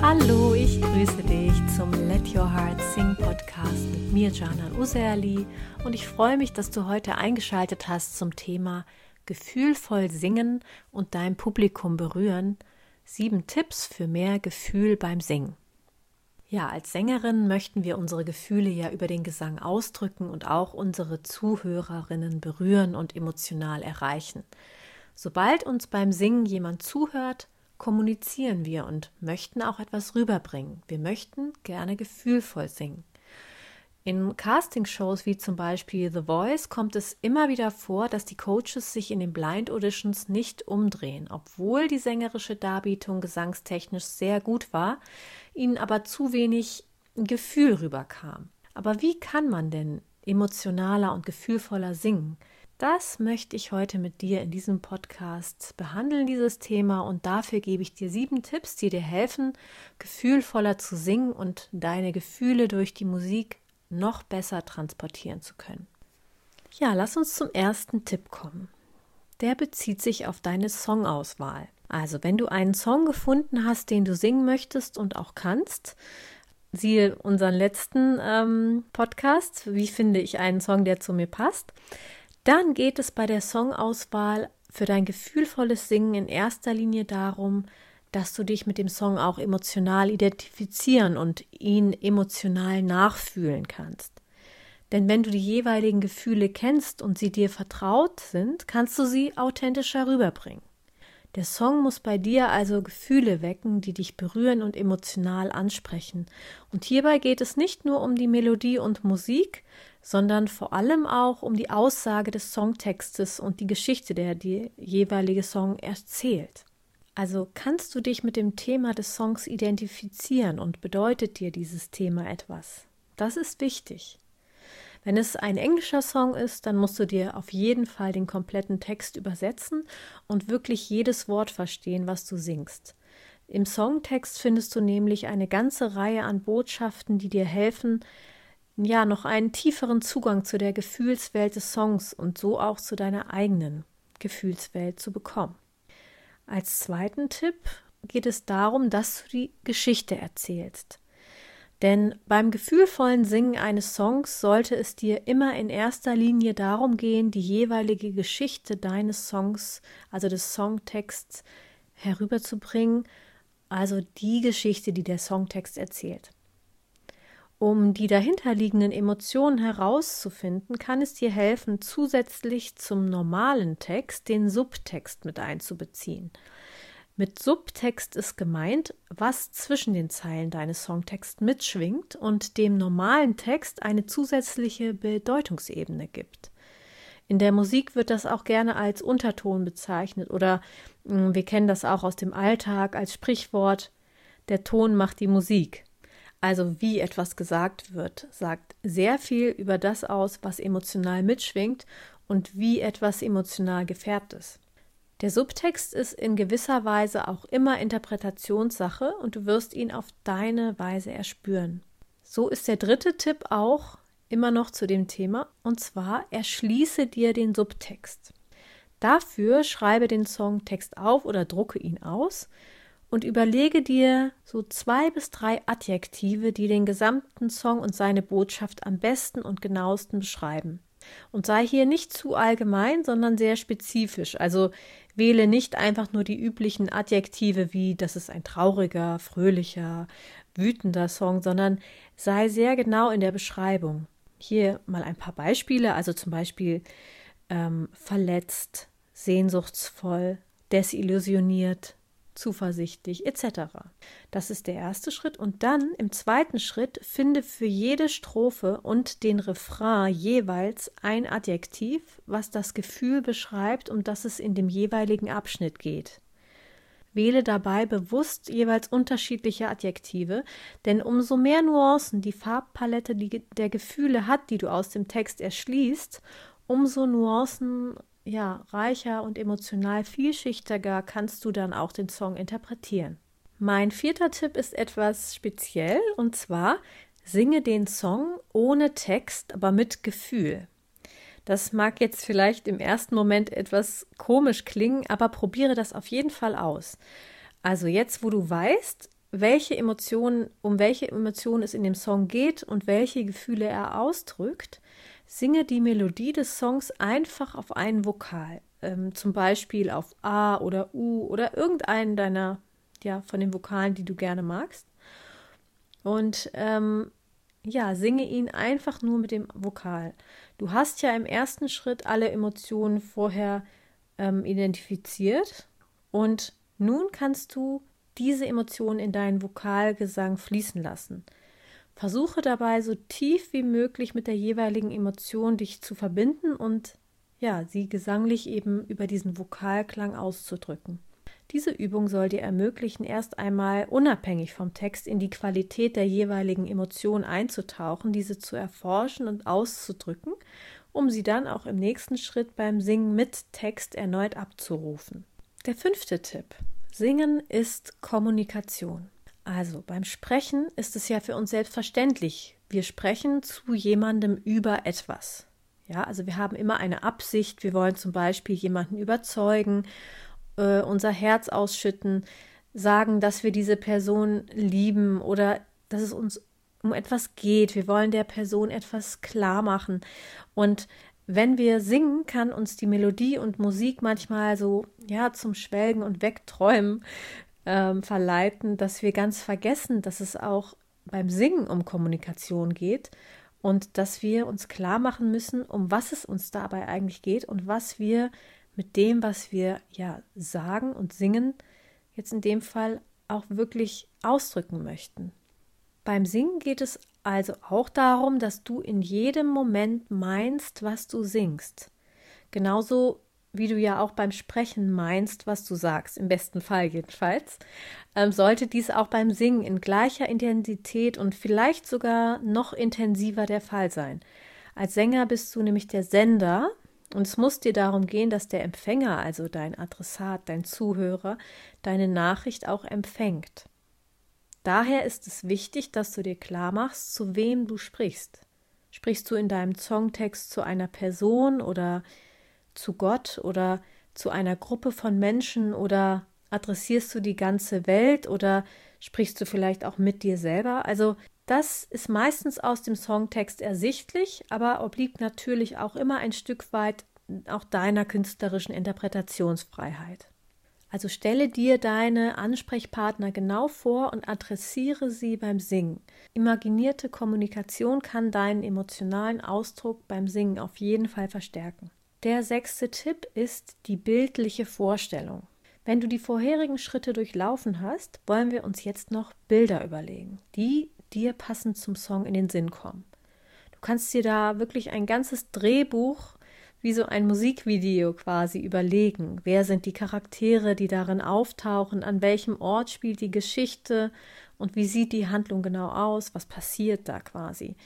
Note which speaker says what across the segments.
Speaker 1: Hallo, ich grüße dich zum Let Your Heart Sing Podcast mit mir, Janan Useali. Und ich freue mich, dass du heute eingeschaltet hast zum Thema Gefühlvoll singen und dein Publikum berühren. Sieben Tipps für mehr Gefühl beim Singen. Ja, als Sängerin möchten wir unsere Gefühle ja über den Gesang ausdrücken und auch unsere Zuhörerinnen berühren und emotional erreichen. Sobald uns beim Singen jemand zuhört, kommunizieren wir und möchten auch etwas rüberbringen. Wir möchten gerne gefühlvoll singen. In Castingshows wie zum Beispiel The Voice kommt es immer wieder vor, dass die Coaches sich in den Blind Auditions nicht umdrehen, obwohl die sängerische Darbietung gesangstechnisch sehr gut war, ihnen aber zu wenig Gefühl rüberkam. Aber wie kann man denn emotionaler und gefühlvoller singen? Das möchte ich heute mit dir in diesem Podcast behandeln, dieses Thema, und dafür gebe ich dir sieben Tipps, die dir helfen, gefühlvoller zu singen und deine Gefühle durch die Musik noch besser transportieren zu können. Ja, lass uns zum ersten Tipp kommen. Der bezieht sich auf deine Songauswahl. Also, wenn du einen Song gefunden hast, den du singen möchtest und auch kannst, siehe unseren letzten ähm, Podcast, wie finde ich einen Song, der zu mir passt, dann geht es bei der Songauswahl für dein gefühlvolles Singen in erster Linie darum, dass du dich mit dem Song auch emotional identifizieren und ihn emotional nachfühlen kannst. Denn wenn du die jeweiligen Gefühle kennst und sie dir vertraut sind, kannst du sie authentischer rüberbringen. Der Song muss bei dir also Gefühle wecken, die dich berühren und emotional ansprechen. Und hierbei geht es nicht nur um die Melodie und Musik, sondern vor allem auch um die Aussage des Songtextes und die Geschichte, der die jeweilige Song erzählt. Also kannst du dich mit dem Thema des Songs identifizieren und bedeutet dir dieses Thema etwas? Das ist wichtig. Wenn es ein englischer Song ist, dann musst du dir auf jeden Fall den kompletten Text übersetzen und wirklich jedes Wort verstehen, was du singst. Im Songtext findest du nämlich eine ganze Reihe an Botschaften, die dir helfen, ja, noch einen tieferen Zugang zu der Gefühlswelt des Songs und so auch zu deiner eigenen Gefühlswelt zu bekommen. Als zweiten Tipp geht es darum, dass du die Geschichte erzählst. Denn beim gefühlvollen Singen eines Songs sollte es dir immer in erster Linie darum gehen, die jeweilige Geschichte deines Songs, also des Songtexts, herüberzubringen, also die Geschichte, die der Songtext erzählt. Um die dahinterliegenden Emotionen herauszufinden, kann es dir helfen, zusätzlich zum normalen Text den Subtext mit einzubeziehen. Mit Subtext ist gemeint, was zwischen den Zeilen deines Songtexts mitschwingt und dem normalen Text eine zusätzliche Bedeutungsebene gibt. In der Musik wird das auch gerne als Unterton bezeichnet oder hm, wir kennen das auch aus dem Alltag als Sprichwort, der Ton macht die Musik. Also wie etwas gesagt wird, sagt sehr viel über das aus, was emotional mitschwingt und wie etwas emotional gefärbt ist. Der Subtext ist in gewisser Weise auch immer Interpretationssache und du wirst ihn auf deine Weise erspüren. So ist der dritte Tipp auch immer noch zu dem Thema und zwar erschließe dir den Subtext. Dafür schreibe den Songtext auf oder drucke ihn aus und überlege dir so zwei bis drei Adjektive, die den gesamten Song und seine Botschaft am besten und genauesten beschreiben. Und sei hier nicht zu allgemein, sondern sehr spezifisch. Also wähle nicht einfach nur die üblichen Adjektive wie das ist ein trauriger, fröhlicher, wütender Song, sondern sei sehr genau in der Beschreibung. Hier mal ein paar Beispiele, also zum Beispiel ähm, verletzt, sehnsuchtsvoll, desillusioniert, zuversichtlich etc. Das ist der erste Schritt. Und dann im zweiten Schritt finde für jede Strophe und den Refrain jeweils ein Adjektiv, was das Gefühl beschreibt, um das es in dem jeweiligen Abschnitt geht. Wähle dabei bewusst jeweils unterschiedliche Adjektive, denn umso mehr Nuancen die Farbpalette der Gefühle hat, die du aus dem Text erschließt, umso Nuancen ja, reicher und emotional vielschichtiger kannst du dann auch den Song interpretieren. Mein vierter Tipp ist etwas speziell und zwar singe den Song ohne Text, aber mit Gefühl. Das mag jetzt vielleicht im ersten Moment etwas komisch klingen, aber probiere das auf jeden Fall aus. Also jetzt, wo du weißt, welche Emotionen, um welche Emotionen es in dem Song geht und welche Gefühle er ausdrückt, singe die Melodie des Songs einfach auf einen Vokal. Ähm, zum Beispiel auf A oder U oder irgendeinen deiner, ja, von den Vokalen, die du gerne magst. Und ähm, ja, singe ihn einfach nur mit dem Vokal. Du hast ja im ersten Schritt alle Emotionen vorher ähm, identifiziert und nun kannst du diese Emotionen in deinen Vokalgesang fließen lassen. Versuche dabei so tief wie möglich mit der jeweiligen Emotion dich zu verbinden und ja, sie gesanglich eben über diesen Vokalklang auszudrücken. Diese Übung soll dir ermöglichen, erst einmal unabhängig vom Text in die Qualität der jeweiligen Emotion einzutauchen, diese zu erforschen und auszudrücken, um sie dann auch im nächsten Schritt beim Singen mit Text erneut abzurufen. Der fünfte Tipp. Singen ist Kommunikation. Also beim Sprechen ist es ja für uns selbstverständlich. Wir sprechen zu jemandem über etwas. Ja, also wir haben immer eine Absicht. Wir wollen zum Beispiel jemanden überzeugen äh, unser Herz ausschütten, sagen, dass wir diese Person lieben oder dass es uns um etwas geht. Wir wollen der Person etwas klar machen. Und wenn wir singen, kann uns die Melodie und Musik manchmal so ja zum Schwelgen und Wegträumen ähm, verleiten, dass wir ganz vergessen, dass es auch beim Singen um Kommunikation geht und dass wir uns klar machen müssen, um was es uns dabei eigentlich geht und was wir mit dem, was wir ja sagen und singen, jetzt in dem Fall auch wirklich ausdrücken möchten. Beim Singen geht es also auch darum, dass du in jedem Moment meinst, was du singst. Genauso wie du ja auch beim Sprechen meinst, was du sagst, im besten Fall jedenfalls, ähm, sollte dies auch beim Singen in gleicher Intensität und vielleicht sogar noch intensiver der Fall sein. Als Sänger bist du nämlich der Sender und es muss dir darum gehen, dass der Empfänger, also dein Adressat, dein Zuhörer, deine Nachricht auch empfängt. Daher ist es wichtig, dass du dir klar machst, zu wem du sprichst. Sprichst du in deinem Songtext zu einer Person oder zu Gott oder zu einer Gruppe von Menschen oder adressierst du die ganze Welt oder sprichst du vielleicht auch mit dir selber? Also das ist meistens aus dem Songtext ersichtlich, aber obliegt natürlich auch immer ein Stück weit auch deiner künstlerischen Interpretationsfreiheit. Also stelle dir deine Ansprechpartner genau vor und adressiere sie beim Singen. Imaginierte Kommunikation kann deinen emotionalen Ausdruck beim Singen auf jeden Fall verstärken. Der sechste Tipp ist die bildliche Vorstellung. Wenn du die vorherigen Schritte durchlaufen hast, wollen wir uns jetzt noch Bilder überlegen, die dir passend zum Song in den Sinn kommen. Du kannst dir da wirklich ein ganzes Drehbuch wie so ein Musikvideo quasi überlegen. Wer sind die Charaktere, die darin auftauchen? An welchem Ort spielt die Geschichte? Und wie sieht die Handlung genau aus? Was passiert da quasi?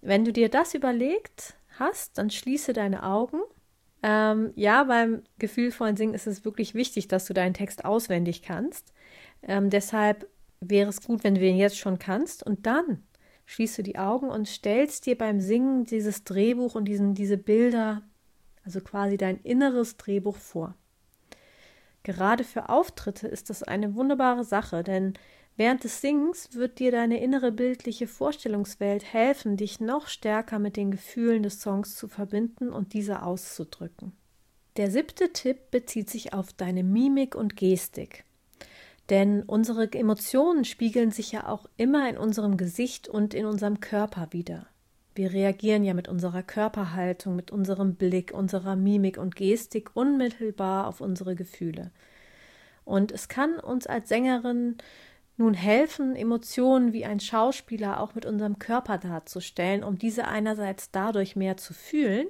Speaker 1: Wenn du dir das überlegt hast, dann schließe deine Augen. Ähm, ja, beim gefühlvollen Singen ist es wirklich wichtig, dass du deinen Text auswendig kannst. Ähm, deshalb wäre es gut, wenn du ihn jetzt schon kannst. Und dann schließt du die Augen und stellst dir beim Singen dieses Drehbuch und diesen, diese Bilder, also quasi dein inneres Drehbuch vor. Gerade für Auftritte ist das eine wunderbare Sache, denn während des Singens wird dir deine innere bildliche Vorstellungswelt helfen, dich noch stärker mit den Gefühlen des Songs zu verbinden und diese auszudrücken. Der siebte Tipp bezieht sich auf deine Mimik und Gestik. Denn unsere Emotionen spiegeln sich ja auch immer in unserem Gesicht und in unserem Körper wieder. Wir reagieren ja mit unserer Körperhaltung, mit unserem Blick, unserer Mimik und Gestik unmittelbar auf unsere Gefühle. Und es kann uns als Sängerin nun helfen, Emotionen wie ein Schauspieler auch mit unserem Körper darzustellen, um diese einerseits dadurch mehr zu fühlen,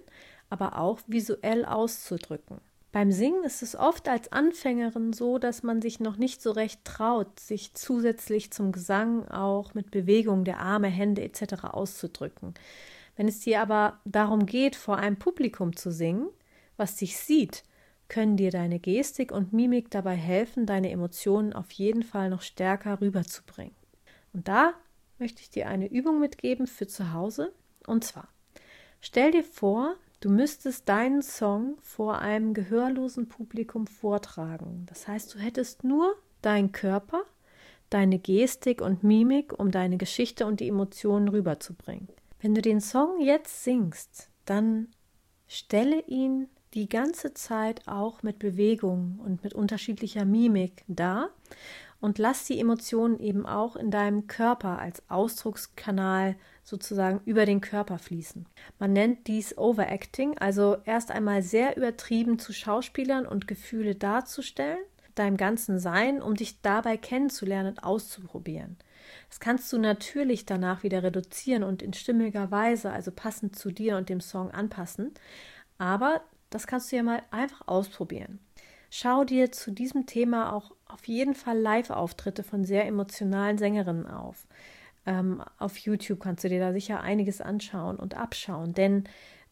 Speaker 1: aber auch visuell auszudrücken. Beim Singen ist es oft als Anfängerin so, dass man sich noch nicht so recht traut, sich zusätzlich zum Gesang auch mit Bewegung der Arme, Hände etc. auszudrücken. Wenn es dir aber darum geht, vor einem Publikum zu singen, was dich sieht, können dir deine Gestik und Mimik dabei helfen, deine Emotionen auf jeden Fall noch stärker rüberzubringen. Und da möchte ich dir eine Übung mitgeben für zu Hause. Und zwar, stell dir vor, Du müsstest deinen Song vor einem gehörlosen Publikum vortragen. Das heißt, du hättest nur dein Körper, deine Gestik und Mimik, um deine Geschichte und die Emotionen rüberzubringen. Wenn du den Song jetzt singst, dann stelle ihn die ganze Zeit auch mit Bewegung und mit unterschiedlicher Mimik dar und lass die Emotionen eben auch in deinem Körper als Ausdruckskanal sozusagen über den Körper fließen. Man nennt dies Overacting, also erst einmal sehr übertrieben zu Schauspielern und Gefühle darzustellen, deinem ganzen Sein, um dich dabei kennenzulernen und auszuprobieren. Das kannst du natürlich danach wieder reduzieren und in stimmiger Weise, also passend zu dir und dem Song anpassen. Aber das kannst du ja mal einfach ausprobieren. Schau dir zu diesem Thema auch auf jeden Fall Live-Auftritte von sehr emotionalen Sängerinnen auf. Ähm, auf YouTube kannst du dir da sicher einiges anschauen und abschauen, denn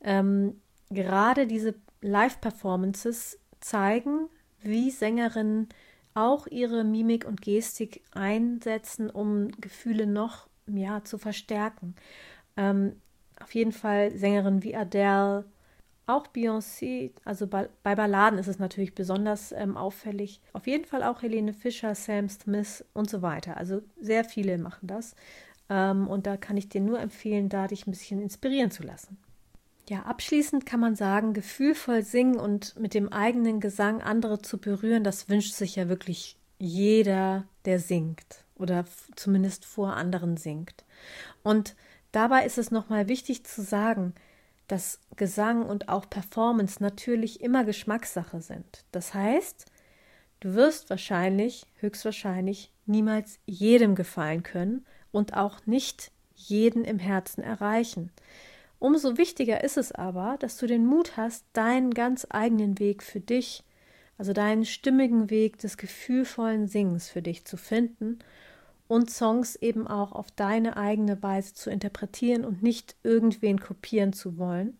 Speaker 1: ähm, gerade diese Live-Performances zeigen, wie Sängerinnen auch ihre Mimik und Gestik einsetzen, um Gefühle noch ja, zu verstärken. Ähm, auf jeden Fall Sängerinnen wie Adele, auch Beyoncé, also bei, Balladen ist es natürlich besonders ähm, auffällig. Auf jeden Fall auch Helene Fischer, Sam Smith und so weiter. Also sehr viele machen das. Ähm, und da kann ich dir nur empfehlen, da dich ein bisschen inspirieren zu lassen. Ja, abschließend kann man sagen, gefühlvoll singen und mit dem eigenen Gesang andere zu berühren, das wünscht sich ja wirklich jeder, der singt oder zumindest vor anderen singt. Und dabei ist es nochmal wichtig zu sagen, dass Gesang und auch Performance natürlich immer Geschmackssache sind. Das heißt, du wirst wahrscheinlich, höchstwahrscheinlich, niemals jedem gefallen können und auch nicht jeden im Herzen erreichen. Umso wichtiger ist es aber, dass du den Mut hast, deinen ganz eigenen Weg für dich, also deinen stimmigen Weg des gefühlvollen Singens für dich zu finden und Songs eben auch auf deine eigene Weise zu interpretieren und nicht irgendwen kopieren zu wollen.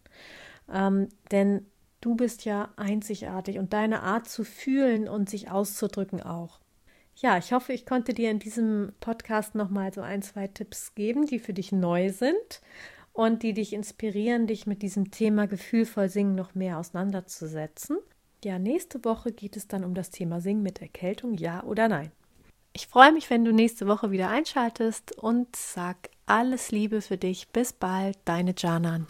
Speaker 1: Ähm, denn du bist ja einzigartig und deine Art zu fühlen und sich auszudrücken auch. Ja, ich hoffe, ich konnte dir in diesem Podcast nochmal so ein, zwei Tipps geben, die für dich neu sind und die dich inspirieren, dich mit diesem Thema gefühlvoll Singen noch mehr auseinanderzusetzen. Ja, nächste Woche geht es dann um das Thema Singen mit Erkältung, ja oder nein. Ich freue mich, wenn du nächste Woche wieder einschaltest und sag alles Liebe für dich. Bis bald, deine Janan.